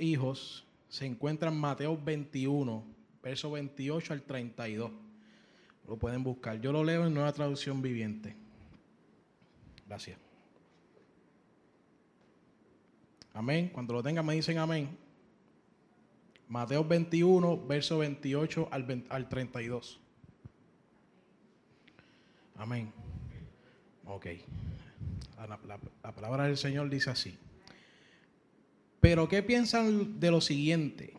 Hijos se encuentra en Mateo 21, verso 28 al 32. Lo pueden buscar. Yo lo leo en nueva traducción viviente. Gracias. Amén. Cuando lo tengan me dicen amén. Mateo 21, verso 28 al, al 32. Amén. Ok. la palabra del Señor dice así. Pero ¿qué piensan de lo siguiente?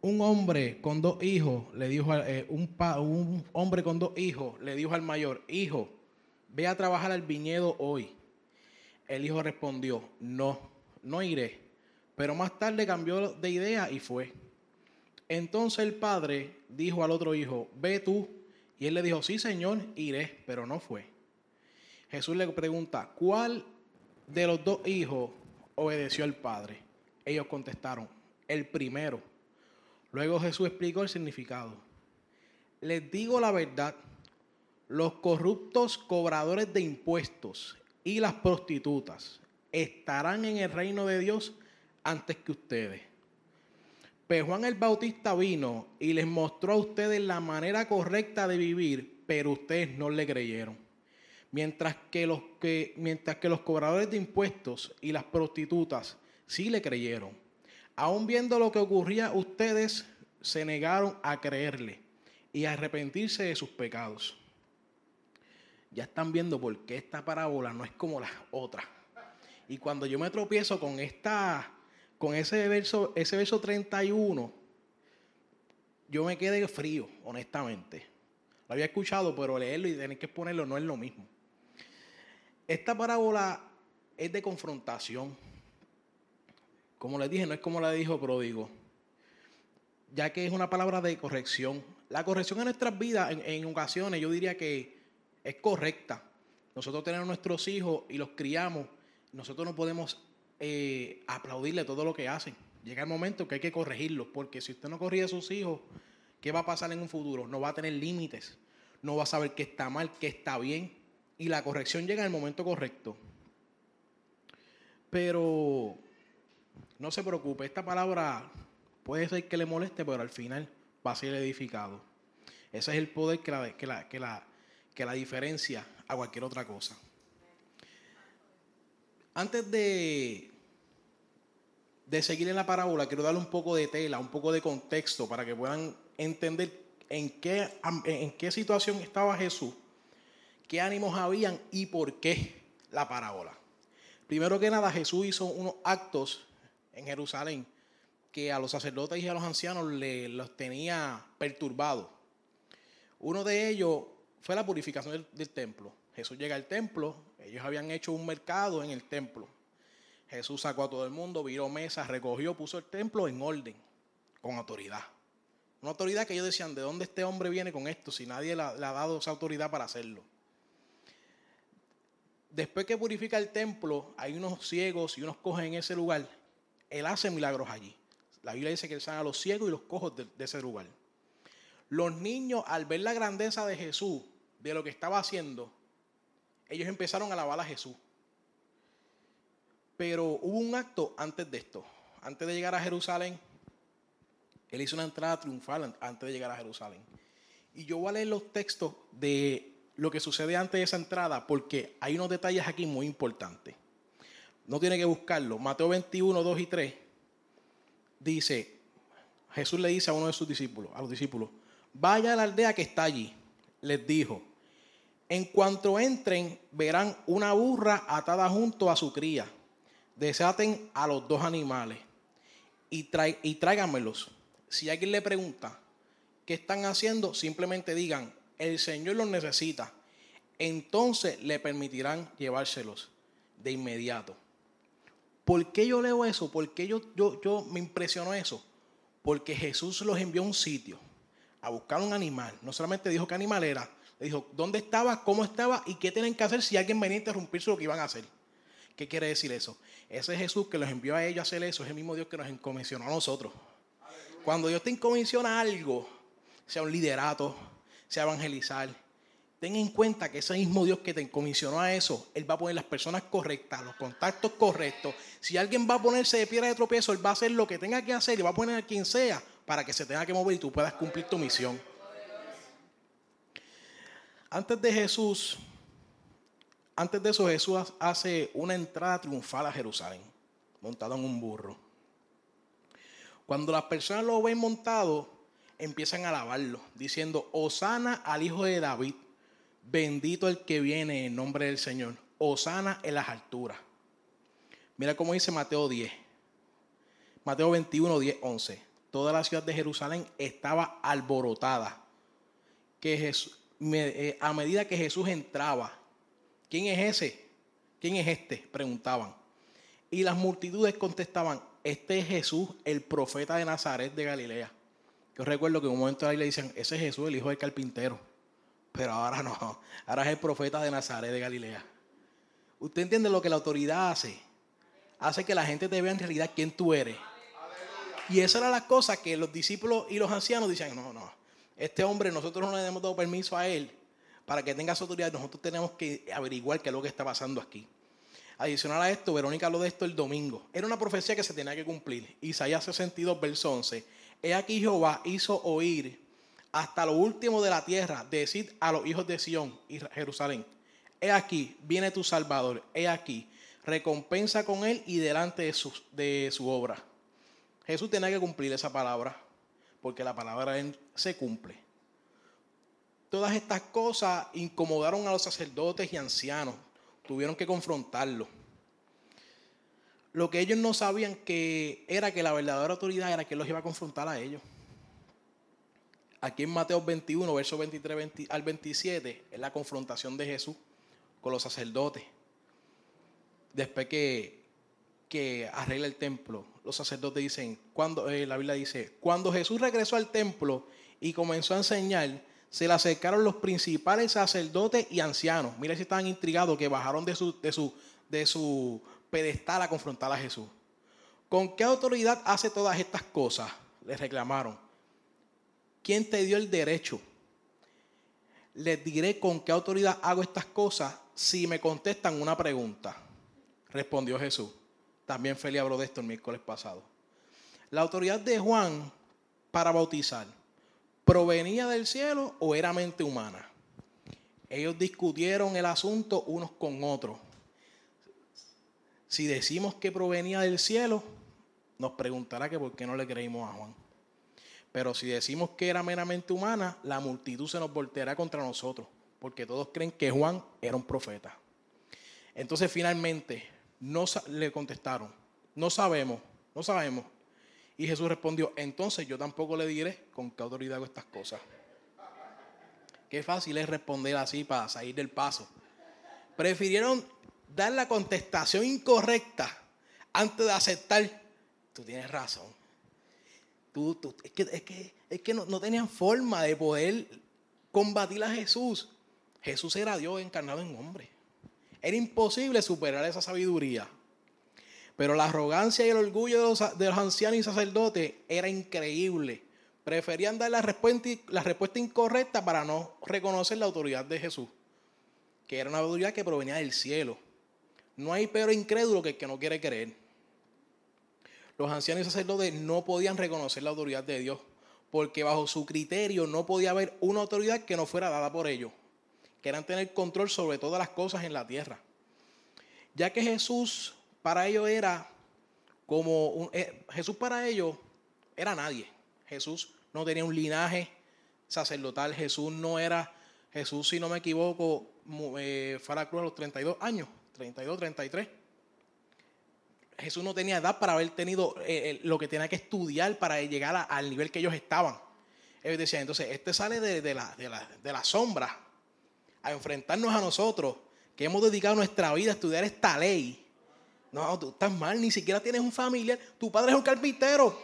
Un hombre con dos hijos le dijo eh, un, un hombre con dos hijos le dijo al mayor, hijo, ve a trabajar al viñedo hoy. El hijo respondió, no, no iré. Pero más tarde cambió de idea y fue. Entonces el padre dijo al otro hijo, ve tú. Y él le dijo, sí señor, iré, pero no fue. Jesús le pregunta, ¿cuál de los dos hijos obedeció al Padre? Ellos contestaron, el primero. Luego Jesús explicó el significado. Les digo la verdad, los corruptos cobradores de impuestos y las prostitutas estarán en el reino de Dios antes que ustedes. Pero Juan el Bautista vino y les mostró a ustedes la manera correcta de vivir, pero ustedes no le creyeron. Mientras que los, que, mientras que los cobradores de impuestos y las prostitutas sí le creyeron. Aún viendo lo que ocurría, ustedes se negaron a creerle y a arrepentirse de sus pecados. Ya están viendo por qué esta parábola no es como las otras. Y cuando yo me tropiezo con esta, con ese verso, ese verso 31, yo me quedé frío, honestamente. Lo había escuchado, pero leerlo y tener que ponerlo no es lo mismo. Esta parábola es de confrontación. Como les dije, no es como la dijo pródigo, ya que es una palabra de corrección. La corrección en nuestras vidas, en, ocasiones, yo diría que es correcta. Nosotros tenemos nuestros hijos y los criamos. Nosotros no podemos eh, aplaudirle todo lo que hacen. Llega el momento que hay que corregirlos, porque si usted no corrige a sus hijos, ¿qué va a pasar en un futuro? No va a tener límites, no va a saber qué está mal, qué está bien y la corrección llega en el momento correcto. Pero no se preocupe, esta palabra puede ser que le moleste, pero al final va a ser edificado. Ese es el poder que la, que la, que la, que la diferencia a cualquier otra cosa. Antes de, de seguir en la parábola, quiero darle un poco de tela, un poco de contexto para que puedan entender en qué, en qué situación estaba Jesús qué ánimos habían y por qué la parábola. Primero que nada, Jesús hizo unos actos en Jerusalén que a los sacerdotes y a los ancianos le, los tenía perturbados. Uno de ellos fue la purificación del, templo. Jesús llega al templo, ellos habían hecho un mercado en el templo. Jesús sacó a todo el mundo, viró mesas, recogió, puso el templo en orden, con autoridad. Una autoridad que ellos decían, ¿de dónde este hombre viene con esto si nadie le ha dado esa autoridad para hacerlo? Después que purifica el templo, hay unos ciegos y unos cojos en ese lugar. Él hace milagros allí. La Biblia dice que él sana a los ciegos y los cojos de, ese lugar. Los niños, al ver la grandeza de Jesús, de lo que estaba haciendo, ellos empezaron a alabar a Jesús. Pero hubo un acto antes de esto. Antes de llegar a Jerusalén, él hizo una entrada triunfal antes de llegar a Jerusalén. Y yo voy a leer los textos de lo que sucede antes de esa entrada porque hay unos detalles aquí muy importantes. No tiene que buscarlo. Mateo 21, 2 y 3 dice, Jesús le dice a uno de sus discípulos, a los discípulos, vaya a la aldea que está allí. Les dijo, en cuanto entren, verán una burra atada junto a su cría. Desaten a los dos animales y, y tráiganmelos. Si alguien le pregunta, ¿qué están haciendo? Simplemente digan, el Señor los necesita. Entonces le permitirán llevárselos de inmediato. ¿Por qué yo leo eso? ¿Por qué yo, yo, yo me impresionó eso? Porque Jesús los envió a un sitio a buscar un animal. No solamente dijo qué animal era, le dijo dónde estaba, cómo estaba y qué tienen que hacer si alguien venía a interrumpirse lo que iban a hacer. ¿Qué quiere decir eso? Ese Jesús que los envió a ellos a hacer eso es el mismo Dios que nos encomisionó a nosotros. Cuando Dios te encomisiona algo, sea un liderato, sea evangelizar, ten en cuenta que ese mismo Dios que te encomisionó a eso, Él va a poner las personas correctas, los contactos correctos. Si alguien va a ponerse de piedra de tropiezo, Él va a hacer lo que tenga que hacer y va a poner a quien sea para que se tenga que mover y tú puedas cumplir tu misión. Antes de Jesús, antes de eso Jesús hace una entrada triunfal a Jerusalén, montado en un burro. Cuando las personas lo ven montado, empiezan a alabarlo, diciendo, Osana al Hijo de David, bendito el que viene en nombre del Señor, Osana en las alturas. Mira cómo dice Mateo 10, Mateo 21, 10, 11. Toda la ciudad de Jerusalén estaba alborotada. Que Jesús, eh, a medida que Jesús entraba, ¿quién es ese? ¿Quién es este? Preguntaban. Y las multitudes contestaban, este es Jesús, el profeta de Nazaret de Galilea. Yo recuerdo que en un momento ahí le dicen, ese es Jesús, el hijo del carpintero. Pero ahora no, ahora es el profeta de Nazaret de Galilea. ¿Usted entiende lo que la autoridad hace? Hace que la gente te vea en realidad quién tú eres. Y esa era la cosa que los discípulos y los ancianos decían, no, no, este hombre nosotros no le hemos dado permiso a él para que tenga su autoridad, nosotros tenemos que averiguar qué es lo que está pasando aquí. Adicional a esto, Verónica habló de esto el domingo. Era una profecía que se tenía que cumplir. Isaías 62, verso 11. He aquí Jehová hizo oír hasta lo último de la tierra, decir a los hijos de Sión y Jerusalén. He aquí, viene tu Salvador. He aquí, recompensa con él y delante de su, obra. Jesús tenía que cumplir esa palabra, porque la palabra de él se cumple. Todas estas cosas incomodaron a los sacerdotes y ancianos, tuvieron que confrontarlo. Lo que ellos no sabían que era que la verdadera autoridad era que los iba a confrontar a ellos. Aquí en Mateo 21, verso 23 al 27, es la confrontación de Jesús con los sacerdotes. Después que, que arregla el templo, los sacerdotes dicen, cuando, eh, la Biblia dice, cuando Jesús regresó al templo y comenzó a enseñar, se le acercaron los principales sacerdotes y ancianos. Mira si estaban intrigados que bajaron de su, de su, de su pedestal a confrontar a Jesús. ¿Con qué autoridad hace todas estas cosas? Le reclamaron. ¿Quién te dio el derecho? Les diré con qué autoridad hago estas cosas si me contestan una pregunta. Respondió Jesús. También Feli habló de esto el miércoles pasado. La autoridad de Juan para bautizar, ¿provenía del cielo o era mente humana? Ellos discutieron el asunto unos con otros. Si decimos que provenía del cielo, nos preguntará que por qué no le creímos a Juan. Pero si decimos que era meramente humana, la multitud se nos volteará contra nosotros, porque todos creen que Juan era un profeta. Entonces finalmente no le contestaron, no sabemos, no sabemos. Y Jesús respondió, entonces yo tampoco le diré con qué autoridad hago estas cosas. Qué fácil es responder así para salir del paso. Prefirieron dar la contestación incorrecta antes de aceptar, tú tienes razón. Tú, es que, es que, no, no, tenían forma de poder combatir a Jesús. Jesús era Dios encarnado en hombre. Era imposible superar esa sabiduría. Pero la arrogancia y el orgullo de los, de los ancianos y sacerdotes era increíble. Preferían dar la respuesta, la respuesta incorrecta para no reconocer la autoridad de Jesús, que era una autoridad que provenía del cielo. No hay peor incrédulo que el que no quiere creer. Los ancianos y sacerdotes no podían reconocer la autoridad de Dios, porque bajo su criterio no podía haber una autoridad que no fuera dada por ellos. Querían tener control sobre todas las cosas en la tierra. Ya que Jesús para ellos era como un, eh, Jesús para ellos era nadie. Jesús no tenía un linaje sacerdotal. Jesús no era, Jesús si no me equivoco, eh, fue a la cruz a los 32 años. 32, 33. Jesús no tenía edad para haber tenido eh, lo que tenía que estudiar para llegar al nivel que ellos estaban. ellos decían, entonces, este sale de la sombra a enfrentarnos a nosotros, que hemos dedicado nuestra vida a estudiar esta ley. No, tú estás mal, ni siquiera tienes un familiar, tu padre es un carpintero.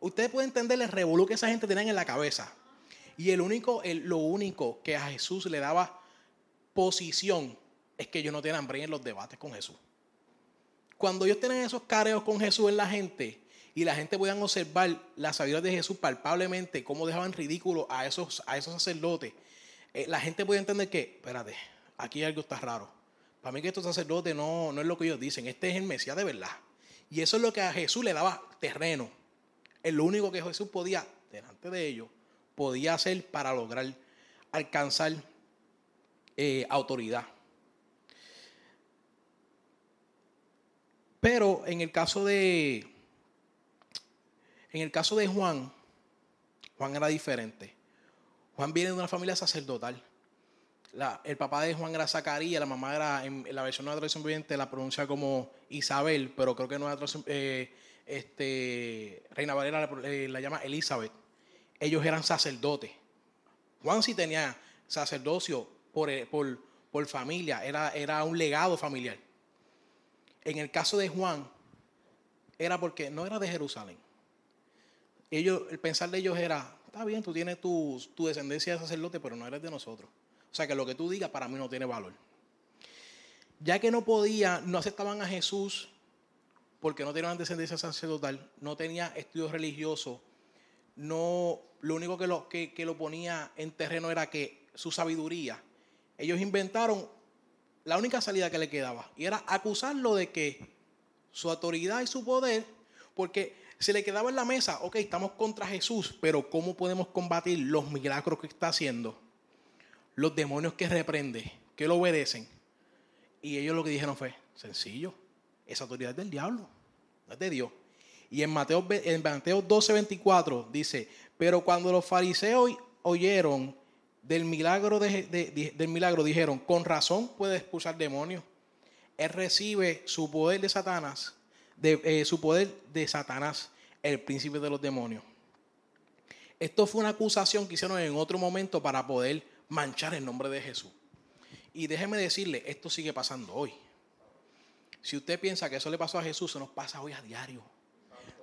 Ustedes pueden entender el revolú que esa gente tenía en la cabeza. Y el único, lo único que a Jesús le daba posición es que ellos no tienen hambre en los debates con Jesús. Cuando ellos tienen esos careos con Jesús en la gente y la gente puedan observar la sabiduría de Jesús palpablemente, cómo dejaban ridículo a esos, a esos sacerdotes, eh, la gente puede entender que, espérate, aquí algo está raro. Para mí que estos sacerdotes no, no es lo que ellos dicen, este es el Mesías de verdad. Y eso es lo que a Jesús le daba terreno. Es lo único que Jesús podía, delante de ellos, podía hacer para lograr alcanzar eh, autoridad. Pero en el caso de en el caso de Juan, Juan era diferente. Juan viene de una familia sacerdotal. el papá de Juan era Zacarías, la mamá era, en, la versión de la traducción viviente la pronuncia como Isabel, pero creo que no eh, este, Reina Valera la, eh, la, llama Elizabeth. Ellos eran sacerdotes. Juan sí tenía sacerdocio por, eh, por, por familia, era, era un legado familiar. En el caso de Juan, era porque no era de Jerusalén. Ellos, el pensar de ellos era, está bien, tú tienes tu, tu descendencia de sacerdote, pero no eres de nosotros. O sea que lo que tú digas para mí no tiene valor. Ya que no podía, no aceptaban a Jesús porque no tenían descendencia sacerdotal, no tenía estudios religiosos, no, lo único que lo, que lo ponía en terreno era que su sabiduría. Ellos inventaron la única salida que le quedaba y era acusarlo de que su autoridad y su poder, porque se le quedaba en la mesa, ok, estamos contra Jesús, pero ¿cómo podemos combatir los milagros que está haciendo? Los demonios que reprende, que lo obedecen. Y ellos lo que dijeron fue, sencillo, esa autoridad es del diablo, no es de Dios. Y en Mateo, en Mateo 12, 24 dice, pero cuando los fariseos oyeron del milagro, del milagro dijeron, con razón puede expulsar demonios. Él recibe su poder de Satanás, eh, su poder de Satanás, el príncipe de los demonios. Esto fue una acusación que hicieron en otro momento para poder manchar el nombre de Jesús. Y déjeme decirle, esto sigue pasando hoy. Si usted piensa que eso le pasó a Jesús, se nos pasa hoy a diario.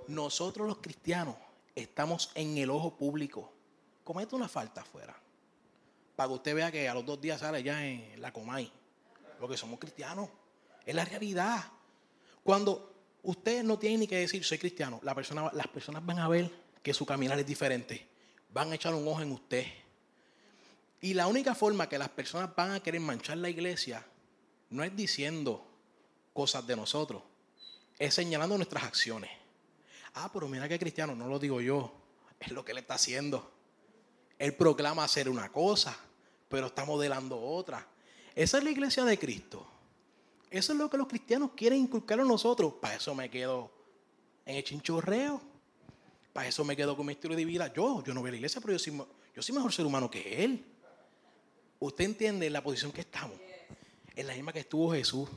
Nosotros los cristianos estamos en el ojo público. Comete una falta afuera para que usted vea que a los dos días sale ya en la Comay. Porque somos cristianos. Es la realidad. Cuando usted no tiene ni que decir soy cristiano, las personas van a ver que su caminar es diferente. Van a echar un ojo en usted. Y la única forma que las personas van a querer manchar la iglesia no es diciendo cosas de nosotros, es señalando nuestras acciones. Ah, pero mira que cristiano, no lo digo yo, es lo que él está haciendo. Él proclama hacer una cosa, pero está modelando otra. Esa es la iglesia de Cristo. Eso es lo que los cristianos quieren inculcar a nosotros. Para eso me quedo en el chinchorreo. Para eso me quedo con mi estilo de vida. Yo, yo no veo la iglesia, pero yo soy, yo soy mejor ser humano que él. Usted entiende la posición que estamos. Es la misma que estuvo Jesús.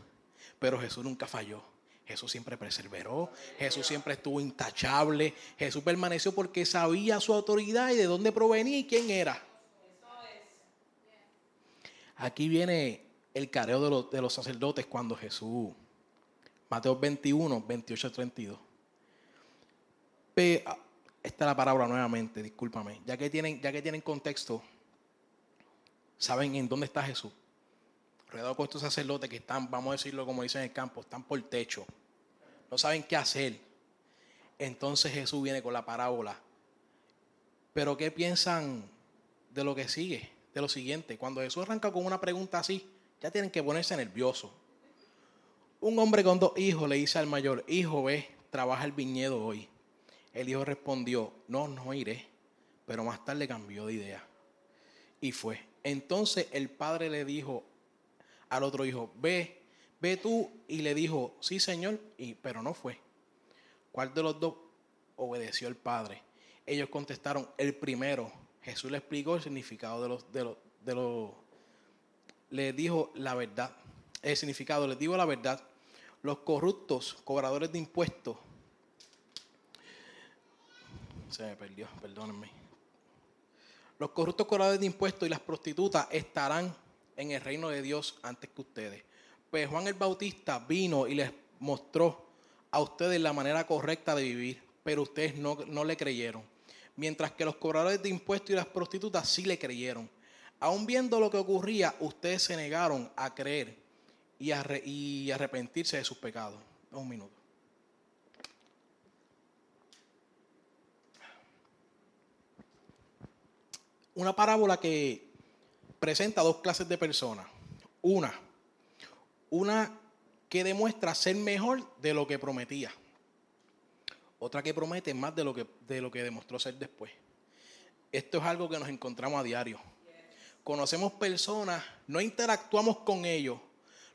Pero Jesús nunca falló. Jesús siempre perseveró, Jesús siempre estuvo intachable, Jesús permaneció porque sabía su autoridad y de dónde provenía y quién era. Aquí viene el careo de los, sacerdotes cuando Jesús, Mateo 21, 28 32. esta es la palabra nuevamente, discúlpame. Ya que tienen, ya que tienen contexto, saben en dónde está Jesús rodeado con estos sacerdotes que están, vamos a decirlo como dicen en el campo, están por techo. No saben qué hacer. Entonces Jesús viene con la parábola. Pero ¿qué piensan de lo que sigue? Lo siguiente. Cuando Jesús arranca con una pregunta así, ya tienen que ponerse nerviosos. Un hombre con dos hijos le dice al mayor, hijo, ve, trabaja el viñedo hoy. El hijo respondió, no, no iré. Pero más tarde cambió de idea. Y fue. Entonces el padre le dijo al otro hijo, ve, ve tú, y le dijo, sí señor, y, pero no fue. ¿Cuál de los dos obedeció el Padre? Ellos contestaron, el primero. Jesús le explicó el significado de los, de los, de le dijo la verdad. El significado, les digo la verdad. Los corruptos, cobradores de impuestos, se me perdió, perdónenme. Los corruptos cobradores de impuestos y las prostitutas estarán en el reino de Dios antes que ustedes. Pues Juan el Bautista vino y les mostró a ustedes la manera correcta de vivir, pero ustedes no, no le creyeron. Mientras que los cobradores de impuestos y las prostitutas sí le creyeron. Aún viendo lo que ocurría, ustedes se negaron a creer y, a arrepentirse de sus pecados. Un minuto. Una parábola que presenta dos clases de personas. Una, una que demuestra ser mejor de lo que prometía. Otra que promete más de lo que, de lo que demostró ser después. Esto es algo que nos encontramos a diario. Conocemos personas, no interactuamos con ellos,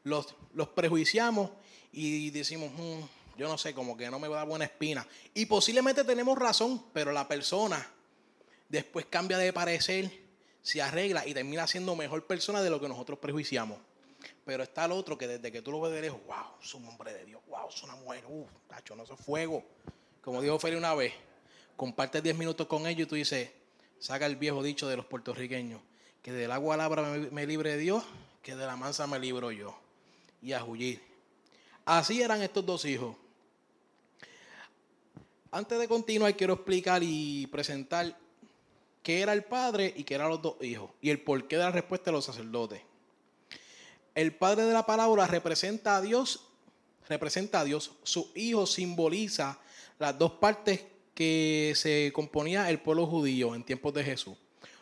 los, los prejuiciamos y decimos, mm, yo no sé, como que no me va a dar buena espina. Y posiblemente tenemos razón, pero la persona después cambia de parecer, se arregla y termina siendo mejor persona de lo que nosotros prejuiciamos. Pero está el otro que desde que tú lo ves de lejos, wow, es un hombre de Dios, wow, es una mujer, uff, tacho, no es fuego. Como dijo Feli una vez, comparte 10 minutos con ellos y tú dices, saca el viejo dicho de los puertorriqueños, que del agua labra me, me libre Dios, que de la mansa me libro yo. Y a huir. Así eran estos dos hijos. Antes de continuar, quiero explicar y presentar qué era el padre y qué eran los dos hijos y el porqué de la respuesta de los sacerdotes. El padre de la palabra representa a Dios, representa a Dios. Su hijo simboliza las dos partes que se componía el pueblo judío en tiempos de Jesús.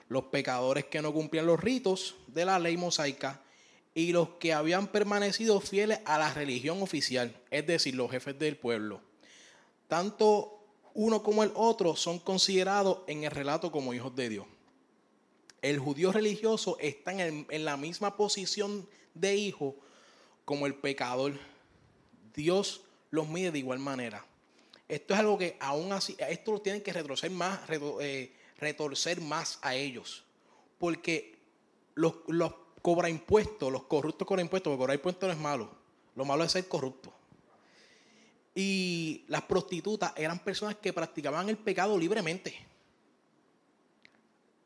Los pecadores que no cumplían los ritos de la ley mosaica y los que habían permanecido fieles a la religión oficial, es decir, los jefes del pueblo. Tanto uno como el otro son considerados en el relato como hijos de Dios. El judío religioso está en, la misma posición de hijo como el pecador. Dios los mide de igual manera. Esto es algo que aún así, esto lo tienen que retorcer más, eh, retorcer más a ellos. Porque los, los cobra impuestos, los corruptos cobran impuestos, porque cobrar impuestos no es malo. Lo malo es ser corrupto. Y las prostitutas eran personas que practicaban el pecado libremente.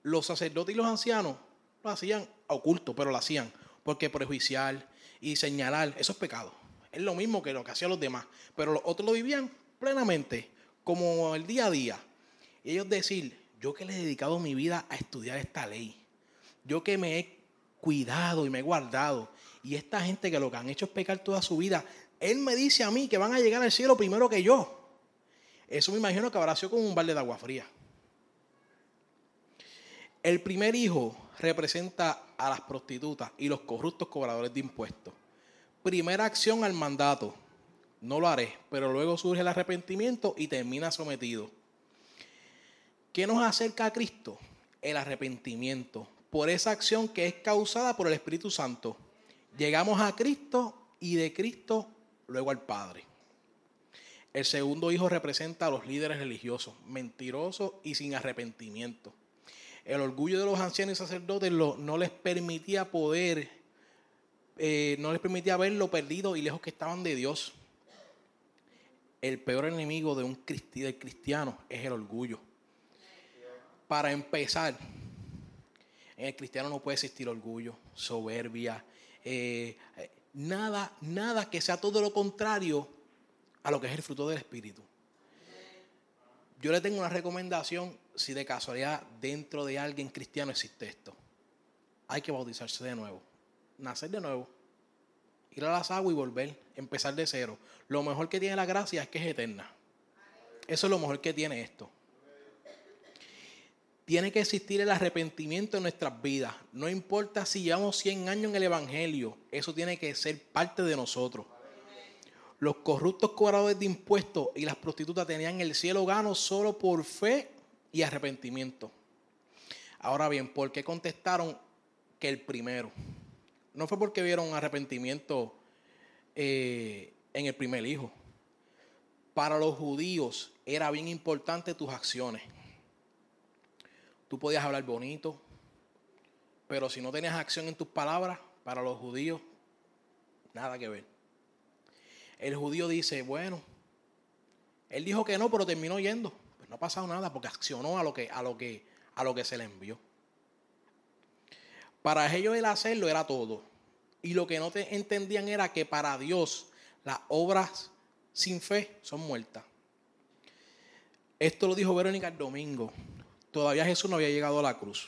Los sacerdotes y los ancianos lo hacían oculto, pero lo hacían. Porque prejuiciar y señalar, esos pecados. Es lo mismo que lo que hacían los demás. Pero los otros lo vivían plenamente, como el día a día. Y ellos decir, yo que le he dedicado mi vida a estudiar esta ley. Yo que me he cuidado y me he guardado. Y esta gente que lo que han hecho es pecar toda su vida, él me dice a mí que van a llegar al cielo primero que yo. Eso me imagino que habrá sido como un balde de agua fría. El primer hijo representa a las prostitutas y los corruptos cobradores de impuestos. Primera acción al mandato. No lo haré, pero luego surge el arrepentimiento y termina sometido. ¿Qué nos acerca a Cristo? El arrepentimiento por esa acción que es causada por el Espíritu Santo. Llegamos a Cristo y de Cristo luego al Padre. El segundo hijo representa a los líderes religiosos, mentirosos y sin arrepentimiento. El orgullo de los ancianos y sacerdotes no les permitía poder, eh, no les permitía ver lo perdido y lejos que estaban de Dios. El peor enemigo de un del cristiano es el orgullo. Para empezar, en el cristiano no puede existir orgullo, soberbia, eh, nada, nada que sea todo lo contrario a lo que es el fruto del Espíritu. Yo le tengo una recomendación si de casualidad dentro de alguien cristiano existe esto. Hay que bautizarse de nuevo, nacer de nuevo, ir a las aguas y volver, empezar de cero. Lo mejor que tiene la gracia es que es eterna. Eso es lo mejor que tiene esto. Tiene que existir el arrepentimiento en nuestras vidas. No importa si llevamos 100 años en el Evangelio, eso tiene que ser parte de nosotros. Los corruptos cobradores de impuestos y las prostitutas tenían el cielo gano solo por fe y arrepentimiento. Ahora bien, ¿por qué contestaron que el primero? No fue porque vieron arrepentimiento eh, en el primer hijo. Para los judíos era bien importante tus acciones. Tú podías hablar bonito, pero si no tenías acción en tus palabras, para los judíos, nada que ver. El judío dice, bueno, él dijo que no, pero terminó yendo. Pues No ha pasado nada porque accionó a lo que, a lo que, a lo que se le envió. Para ellos el hacerlo era todo. Y lo que no te entendían era que para Dios las obras sin fe son muertas. Esto lo dijo Verónica el domingo. Todavía Jesús no había llegado a la cruz.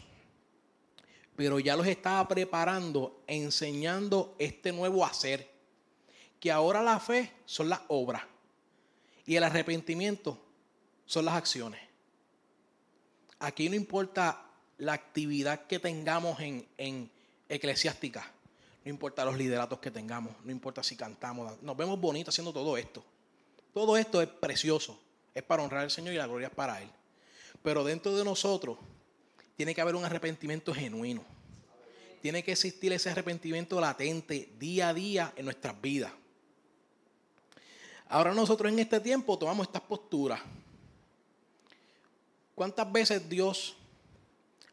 Pero ya los estaba preparando, enseñando este nuevo hacer. Que ahora la fe son las obras. Y el arrepentimiento son las acciones. Aquí no importa la actividad que tengamos en, en eclesiástica. No importa los lideratos que tengamos. No importa si cantamos. Nos vemos bonitos haciendo todo esto. Todo esto es precioso. Es para honrar al Señor y la gloria es para Él. Pero dentro de nosotros tiene que haber un arrepentimiento genuino. Tiene que existir ese arrepentimiento latente día a día en nuestras vidas. Ahora nosotros en este tiempo tomamos estas posturas. ¿Cuántas veces Dios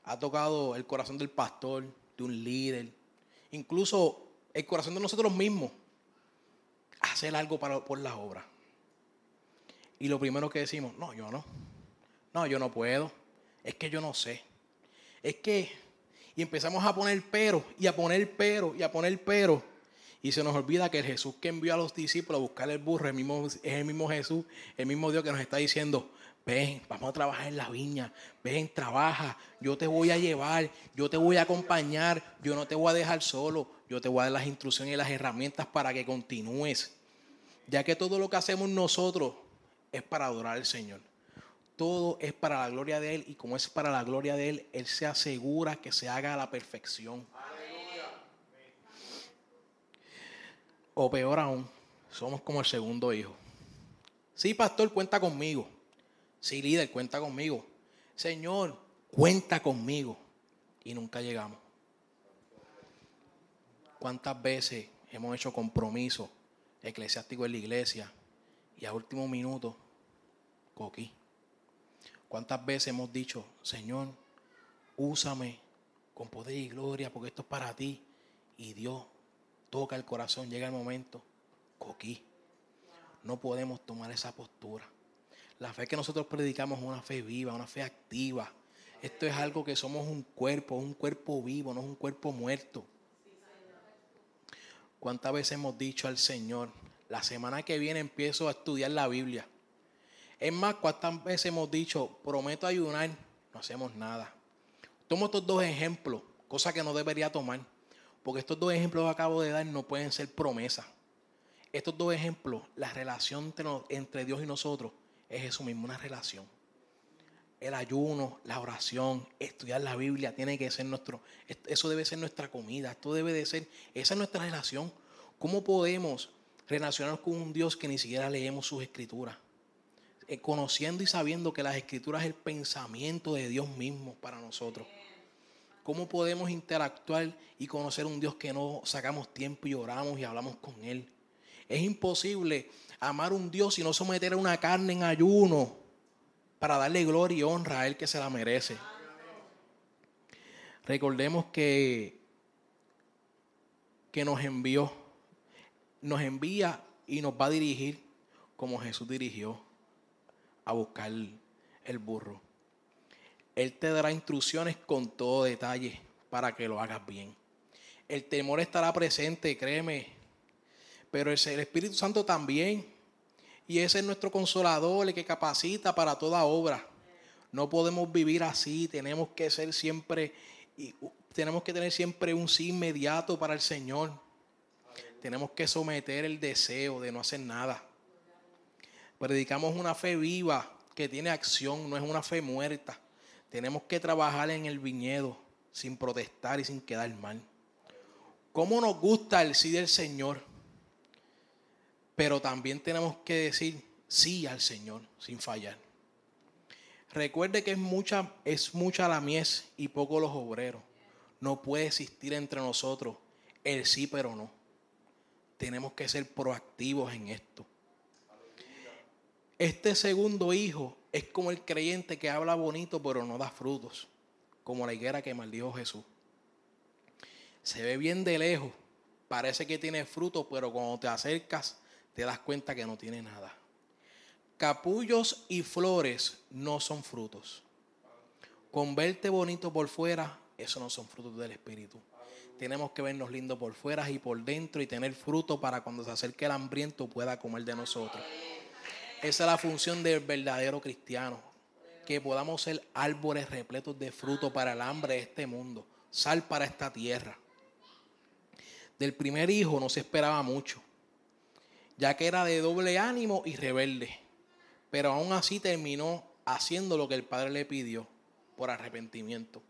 ha tocado el corazón del pastor, de un líder, incluso el corazón de nosotros mismos, hacer algo para, por la obra? Y lo primero que decimos, no, yo no. No, yo no puedo. Es que yo no sé. Es que, y empezamos a poner pero, y a poner pero, y a poner pero. Y se nos olvida que el Jesús que envió a los discípulos a buscar el burro el mismo, es el mismo Jesús, el mismo Dios que nos está diciendo, ven, vamos a trabajar en la viña, ven, trabaja, yo te voy a llevar, yo te voy a acompañar, yo no te voy a dejar solo, yo te voy a dar las instrucciones y las herramientas para que continúes. Ya que todo lo que hacemos nosotros es para adorar al Señor. Todo es para la gloria de Él y como es para la gloria de Él, Él se asegura que se haga a la perfección. O peor aún, somos como el segundo hijo. Sí, pastor, cuenta conmigo. Sí, líder, cuenta conmigo. Señor, cuenta conmigo. Y nunca llegamos. ¿Cuántas veces hemos hecho compromisos eclesiásticos en la iglesia y a último minuto, coquí? ¿Cuántas veces hemos dicho, Señor, úsame con poder y gloria porque esto es para ti? Y Dios toca el corazón, llega el momento, coquí. No podemos tomar esa postura. La fe que nosotros predicamos es una fe viva, una fe activa. Esto es algo que somos un cuerpo, un cuerpo vivo, no es un cuerpo muerto. ¿Cuántas veces hemos dicho al Señor, la semana que viene empiezo a estudiar la Biblia? Es más, ¿cuántas veces hemos dicho, prometo ayunar? No hacemos nada. Tomo estos dos ejemplos, cosa que no debería tomar. Porque estos dos ejemplos que acabo de dar no pueden ser promesas. Estos dos ejemplos, la relación entre Dios y nosotros es eso mismo, una relación. El ayuno, la oración, estudiar la Biblia tiene que ser nuestro, eso debe ser nuestra comida, esto debe de ser, esa es nuestra relación. ¿Cómo podemos relacionarnos con un Dios que ni siquiera leemos sus escrituras? Eh, conociendo y sabiendo que las escrituras es el pensamiento de Dios mismo para nosotros. ¿Cómo podemos interactuar y conocer un Dios que no sacamos tiempo y oramos y hablamos con Él? Es imposible amar un Dios y no someter a una carne en ayuno para darle gloria y honra a Él que se la merece. Recordemos que, que nos envió, nos envía y nos va a dirigir como Jesús dirigió a buscar el burro. Él te dará instrucciones con todo detalle para que lo hagas bien. El temor estará presente, créeme, pero el, Espíritu Santo también. Y ese es nuestro consolador, el que capacita para toda obra. No podemos vivir así, tenemos que ser siempre, tenemos que tener siempre un sí inmediato para el Señor. Tenemos que someter el deseo de no hacer nada. Predicamos una fe viva que tiene acción, no es una fe muerta. Tenemos que trabajar en el viñedo sin protestar y sin quedar mal. ¿Cómo nos gusta el sí del Señor? Pero también tenemos que decir sí al Señor sin fallar. Recuerde que es mucha, es mucha la mies y poco los obreros. No puede existir entre nosotros el sí pero no. Tenemos que ser proactivos en esto. Este segundo hijo es como el creyente que habla bonito pero no da frutos, como la higuera que maldijo Jesús. Se ve bien de lejos, parece que tiene fruto, pero cuando te acercas te das cuenta que no tiene nada. Capullos y flores no son frutos. Con verte bonito por fuera, eso no son frutos del Espíritu. Tenemos que vernos lindos por fuera y por dentro y tener fruto para cuando se acerque el hambriento pueda comer de nosotros. Esa es la función del verdadero cristiano. Que podamos ser árboles repletos de fruto para el hambre de este mundo. Sal para esta tierra. Del primer hijo no se esperaba mucho, ya que era de doble ánimo y rebelde. Pero aún así terminó haciendo lo que el padre le pidió por arrepentimiento.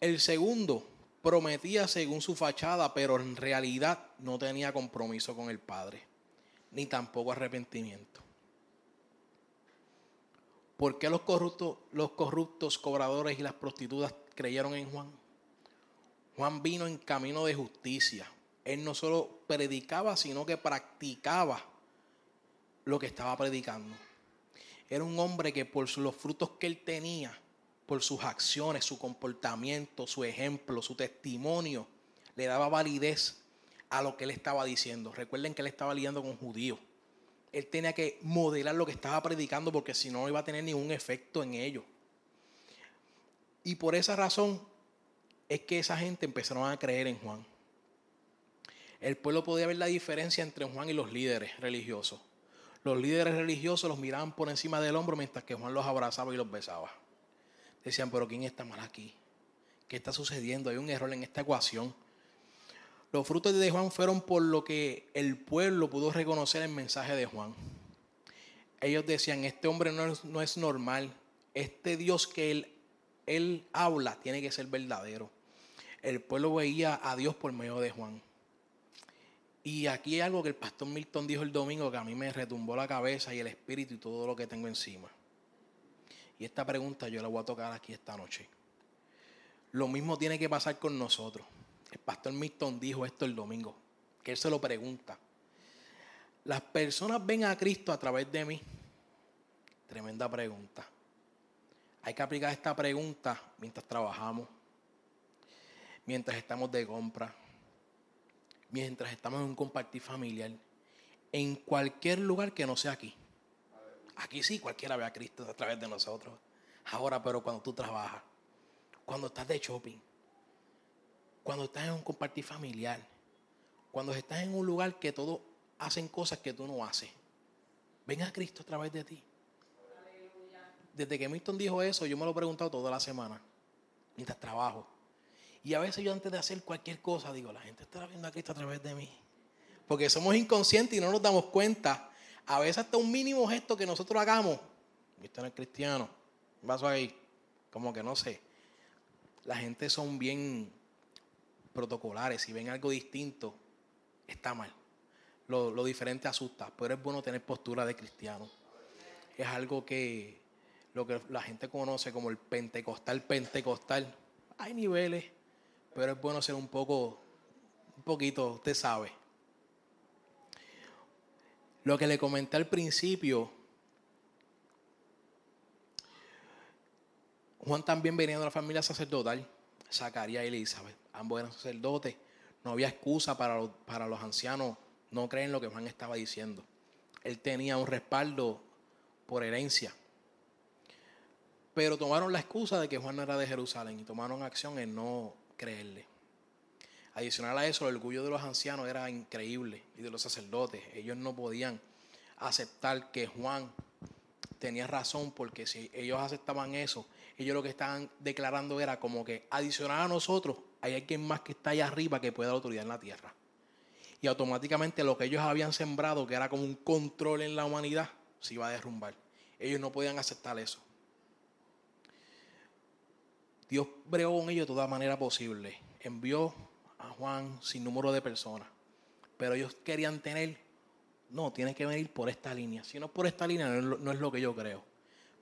El segundo prometía según su fachada, pero en realidad no tenía compromiso con el Padre, ni tampoco arrepentimiento. ¿Por qué los corruptos, los corruptos cobradores y las prostitutas creyeron en Juan? Juan vino en camino de justicia. Él no solo predicaba, sino que practicaba lo que estaba predicando. Era un hombre que por los frutos que él tenía, por sus acciones, su comportamiento, su ejemplo, su testimonio, le daba validez a lo que él estaba diciendo. Recuerden que él estaba lidiando con judíos. Él tenía que modelar lo que estaba predicando porque si no, no iba a tener ningún efecto en ello. Y por esa razón es que esa gente empezaron a creer en Juan. El pueblo podía ver la diferencia entre Juan y los líderes religiosos. Los líderes religiosos los miraban por encima del hombro mientras que Juan los abrazaba y los besaba. Decían, pero ¿quién está mal aquí? ¿Qué está sucediendo? Hay un error en esta ecuación. Los frutos de Juan fueron por lo que el pueblo pudo reconocer el mensaje de Juan. Ellos decían, este hombre no es, no es normal. Este Dios que él, él habla tiene que ser verdadero el pueblo veía a Dios por medio de Juan. Y aquí hay algo que el pastor Milton dijo el domingo que a mí me retumbó la cabeza y el espíritu y todo lo que tengo encima. Y esta pregunta yo la voy a tocar aquí esta noche. Lo mismo tiene que pasar con nosotros. El pastor Milton dijo esto el domingo, que él se lo pregunta. Las personas ven a Cristo a través de mí. Tremenda pregunta. Hay que aplicar esta pregunta mientras trabajamos mientras estamos de compra, mientras estamos en un compartir familiar, en cualquier lugar que no sea aquí. Aquí sí, cualquiera ve a Cristo a través de nosotros. Ahora, pero cuando tú trabajas, cuando estás de shopping, cuando estás en un compartir familiar, cuando estás en un lugar que todos hacen cosas que tú no haces, ven a Cristo a través de ti. Desde que Milton dijo eso, yo me lo he preguntado toda la semana, mientras trabajo. Y a veces yo antes de hacer cualquier cosa digo, la gente está viendo a Cristo a través de mí. Porque somos inconscientes y no nos damos cuenta. A veces hasta un mínimo gesto que nosotros hagamos. ¿Viste en el cristiano? Vaso ahí. Como que no sé. La gente son bien protocolares. Si ven algo distinto, está mal. Lo, lo diferente asusta. Pero es bueno tener postura de cristiano. Es algo que lo que la gente conoce como el pentecostal pentecostal. Hay niveles pero es bueno ser un poco, un poquito, usted sabe. Lo que le comenté al principio, Juan también venía de una familia sacerdotal, Zacarías y Elizabeth, ambos eran sacerdotes, no había excusa para para los ancianos no creer en lo que Juan estaba diciendo. Él tenía un respaldo por herencia. Pero tomaron la excusa de que Juan no era de Jerusalén y tomaron acción en no creerle. Adicional a eso, el orgullo de los ancianos era increíble y de los sacerdotes. Ellos no podían aceptar que Juan tenía razón porque si ellos aceptaban eso, ellos lo que estaban declarando era como que adicional a nosotros hay alguien más que está allá arriba que puede dar autoridad en la tierra. Y automáticamente lo que ellos habían sembrado, que era como un control en la humanidad, se iba a derrumbar. Ellos no podían aceptar eso. Dios bregó con ellos de toda manera posible. Envió a Juan sin número de personas. Pero ellos querían tener, no, tiene que venir por esta línea. Si no por esta línea, no es, lo, que yo creo.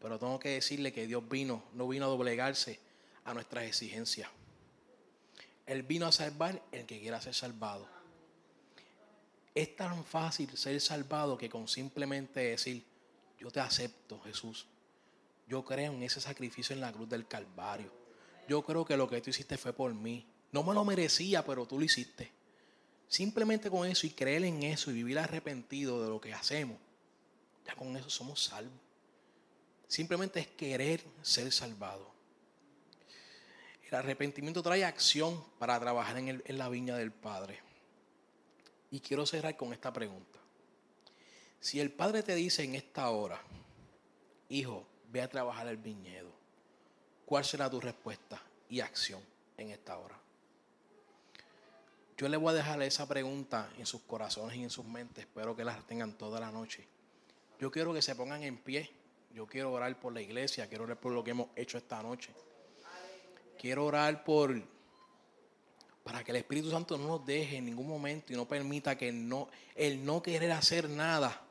Pero tengo que decirle que Dios vino, no vino a doblegarse a nuestras exigencias. Él vino a salvar el que quiera ser salvado. Es tan fácil ser salvado que con simplemente decir, yo te acepto, Jesús. Yo creo en ese sacrificio en la cruz del Calvario yo creo que lo que tú hiciste fue por mí. No me lo merecía, pero tú lo hiciste. Simplemente con eso y creer en eso y vivir arrepentido de lo que hacemos, Ya con eso somos salvos. Simplemente es querer ser salvado. El arrepentimiento trae acción para trabajar en, la viña del Padre. Y quiero cerrar con esta pregunta. Si el Padre te dice en esta hora, hijo, ve a trabajar el viñedo, ¿cuál será tu respuesta y acción en esta hora? Yo le voy a dejar esa pregunta en sus corazones y en sus mentes. Espero que las tengan toda la noche. Yo quiero que se pongan en pie. Yo quiero orar por la iglesia. Quiero orar por lo que hemos hecho esta noche. Quiero orar por para que el Espíritu Santo no nos deje en ningún momento y no permita que no, el no querer hacer nada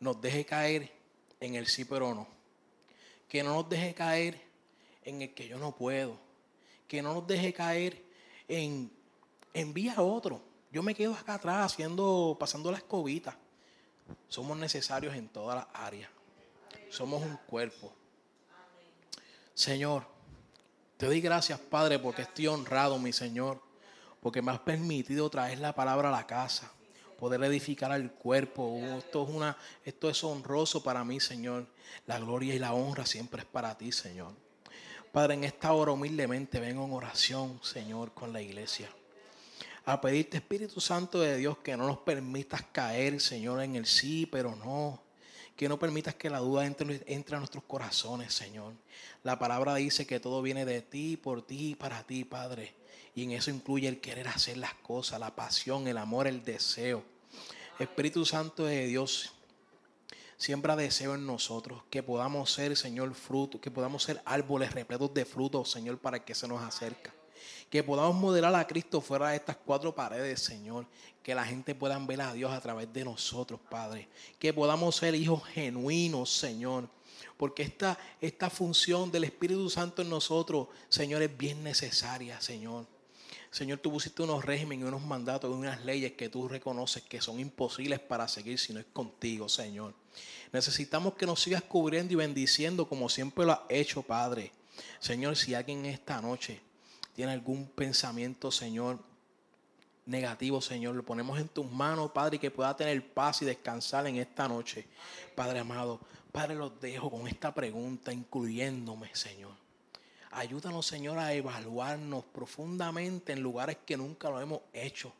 nos deje caer en el sí pero no. Que no nos deje caer en el que yo no puedo. Que no nos deje caer en envía a otro. Yo me quedo acá atrás haciendo, pasando la escobita. Somos necesarios en todas las áreas. Somos un cuerpo. Señor, te doy gracias, Padre, porque estoy honrado, mi Señor, porque me has permitido traer la palabra a la casa, poder edificar al cuerpo. Esto es, una, esto es honroso para mí, Señor. La gloria y la honra siempre es para ti, Señor. Padre, en esta hora humildemente vengo en oración, Señor, con la iglesia a pedirte, Espíritu Santo de Dios, que no nos permitas caer, Señor, en el sí, pero no. Que no permitas que la duda entre, entre a nuestros corazones, Señor. La palabra dice que todo viene de ti, por ti y para ti, Padre. Y en eso incluye el querer hacer las cosas, la pasión, el amor, el deseo. Espíritu Santo de Dios, siembra deseo en nosotros, que podamos ser, Señor, fruto, que podamos ser árboles repletos de frutos, Señor, para que se nos acerca. Que podamos modelar a Cristo fuera de estas cuatro paredes, Señor. Que la gente pueda ver a Dios a través de nosotros, Padre. Que podamos ser hijos genuinos, Señor. Porque esta, esta función del Espíritu Santo en nosotros, Señor, es bien necesaria, Señor. Señor, tú pusiste unos regímenes unos mandatos unas leyes que tú reconoces que son imposibles para seguir si no es contigo, Señor. Necesitamos que nos sigas cubriendo y bendiciendo como siempre lo has hecho, Padre. Señor, si alguien esta noche tiene algún pensamiento, Señor, negativo, Señor, lo ponemos en tus manos, Padre, y que pueda tener paz y descansar en esta noche. Padre amado, Padre, los dejo con esta pregunta, incluyéndome, Señor. Ayúdanos, Señor, a evaluarnos profundamente en lugares que nunca lo hemos hecho.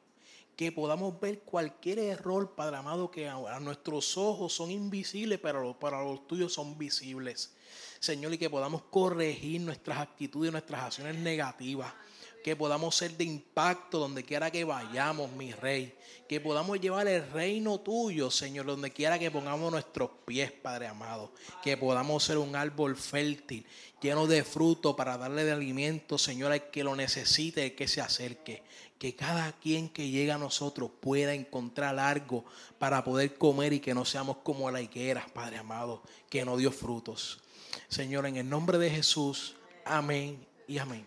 Que podamos ver cualquier error, Padre amado, que a nuestros ojos son invisibles, pero para los tuyos son visibles. Señor, y que podamos corregir nuestras actitudes, nuestras acciones negativas. Que podamos ser de impacto donde quiera que vayamos, mi rey. Que podamos llevar el reino tuyo, Señor, donde quiera que pongamos nuestros pies, Padre amado. Que podamos ser un árbol fértil, lleno de fruto para darle de alimento, Señor, al que lo necesite, al que se acerque. Que cada quien que llega a nosotros pueda encontrar algo para poder comer y que no seamos como la higuera, Padre amado, que no dio frutos. Señor, en el nombre de Jesús, amén y amén.